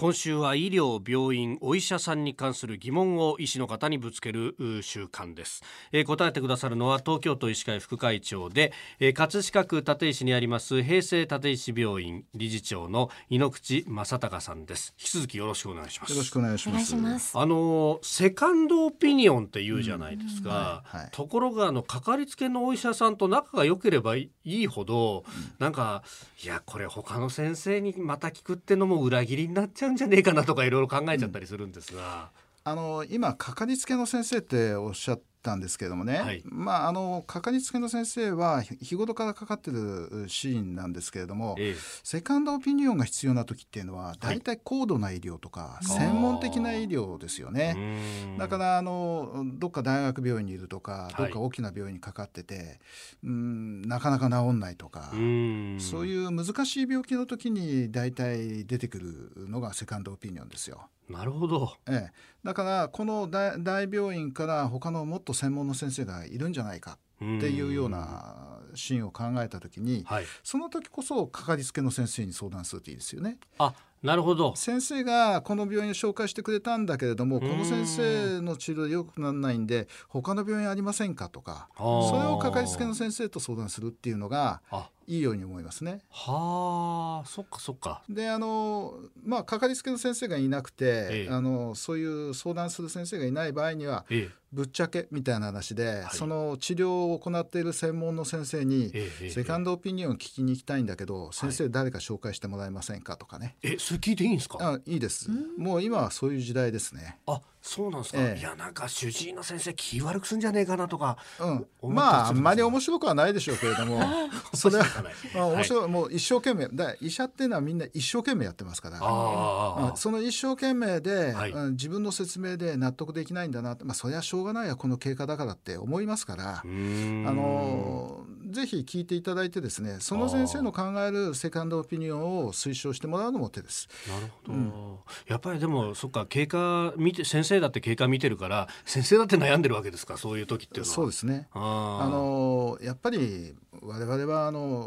今週は医療病院お医者さんに関する疑問を医師の方にぶつける習慣です、えー、答えてくださるのは東京都医師会副会長で、えー、葛飾区立石にあります平成立石病院理事長の井ノ口正孝さんです。引き続きよろしくお願いします。よろしくお願いします。あのセカンドオピニオンって言うじゃないですか、はい。はい、ところがあのかかりつけのお医者さんと仲が良ければいいほど、うん、なんかいやこれ他の先生にまた聞くってのも裏切りになっちゃうんじゃねえかなとかいろいろ考えちゃったりするんですが。あの今かかりつけの先生っておっしゃったんですけれどもね、はい、まああのかかりつけの先生は日頃からかかってるシーンなんですけれども、ええ、セカンドオピニオンが必要な時っていうのは大体高度な医療とか、専門的な医療ですよね。だからあのどっか大学病院にいるとか、どっか大きな病院にかかってて、うんなかなか治んないとかそういう難しい病気の時に大体出てくるのがセカンドオピニオンですよ。なるほど、ええ、だからこの大大病院から他のもっと専門の先生がいるんじゃないかっていうようなシーンを考えた時に、はい、その時こそかかりつけの先生に相談するといいですよね。あなるほど。先生がこの病院を紹介してくれたんだけれどもこの先生の治療でよくならないんで他の病院ありませんかとかそれをかかりつけの先生と相談するっていうのがいいように思いますね。はあそっかそっか。であのまあかかりつけの先生がいなくて、ええ、あのそういう相談する先生がいない場合には、え、ぶっちゃけみたいな話で、はい、その治療を行っている専門の先生に、セカンドオピニオン聞きに行きたいんだけど、先生誰か紹介してもらえませんかとかね。えそれ聞いていいんですか？あいいです。もう今はそういう時代ですね。あそうなんですか、ええ、いやなんか主治医の先生気悪くすんじゃねえかなとか、うん、まああんまり面白くはないでしょうけれども。それは、まあ、面白い、はい、もう一生懸命。だ医者っていうのはみんな一生懸命やってますから。あ、その一生懸命で、はい、自分の説明で納得できないんだなまあそれはしょうがないやこの経過だからって思いますから。あのぜひ聞いていただいてですねその先生の考えるセカンドオピニオンを推奨してもらうのも手です。なるほど、うん、やっぱりでもそっか経過見て先生だって経過見てるから先生だって悩んでるわけですかそういう時っていうのは。そうですね。あのやっぱり我々はあの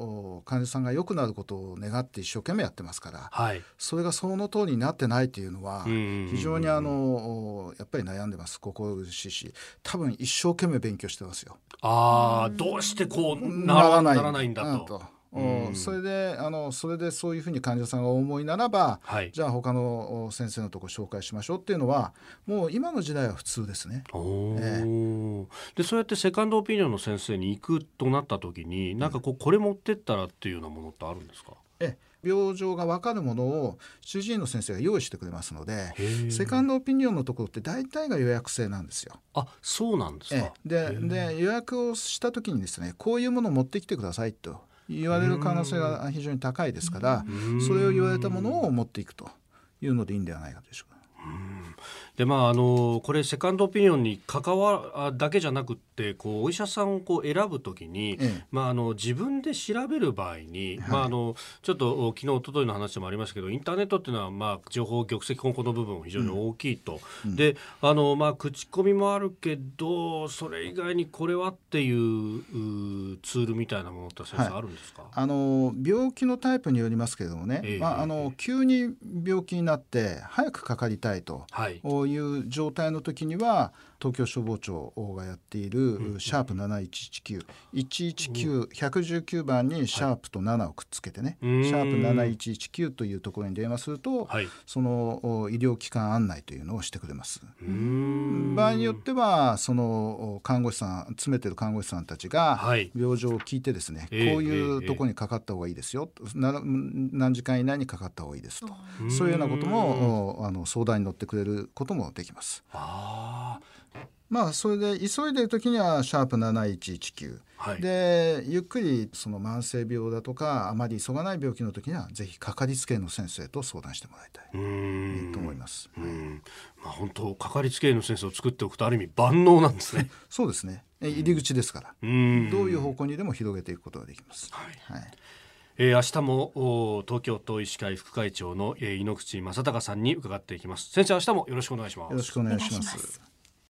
患者さんが良くなることを願って一生懸命やってますから、はい、それがその通りになってないっていうのは非常にあのやっぱり悩んでます心苦しいし多分一生懸命勉強してますよ。ああどうしてこうならないんだと。うん、それであのそれでそういうふうに患者さんが思いならば、はい、じゃあ他の先生のとこ紹介しましょうっていうのはもう今の時代は普通ですね。えー、でそうやってセカンドオピニオンの先生に行くとなった時になんかこうこれ持ってったらっていうようなものってあるんですか、え病状が分かるものを主治医の先生が用意してくれますのでセカンドオピニオンのところって大体が予約制なんですよ。あそうなんですか？でで予約をした時にですねこういうものを持ってきてくださいと言われる可能性が非常に高いですからそれを言われたものを持っていくというのでいいんではないかでしょうか。でまあ、あのこれセカンドオピニオンに関わだけじゃなくってこうお医者さんをこう選ぶときに、ええ、まあ、あの自分で調べる場合に、はい、まあ、あのちょっと昨日一昨日の話でもありましたけどインターネットっていうのは、まあ、情報玉石混交の部分非常に大きいと、うん、であの、まあ、口コミもあるけどそれ以外にこれはっていうツールみたいなものって先生あるんですか、はい、あの病気のタイプによりますけれどもね、え、まあ、あの急に病気になって早くかかりたいとい。う状態の時には東京消防庁がやっているシャープ7119、119、119番にシャープと7をくっつけてね、シャープ7119というところに電話すると、はい、その医療機関案内というのをしてくれます。場合によってはその看護師さん詰めてる看護師さんたちが病状を聞いてですね、はい、こういうところにかかった方がいいですよ、えー、何時間以内にかかった方がいいですと。そういうようなこともあの相談に乗ってくれることもできます。あまあそれで急いでる時にはシャープ7119、はい、でゆっくりその慢性病だとかあまり急がない病気の時にはぜひかかりつけの先生と相談してもらいたい。と思います。まあ本当かかりつけの先生を作っておくとある意味万能なんですね。そうですね。入り口ですから、どういう方向にでも広げていくことができます。はい、はいえー、明日も東京都医師会副会長の、えー、井ノ口正孝さんに伺っていきます。先生明日もよろしくお願いします。よろしくお願いします。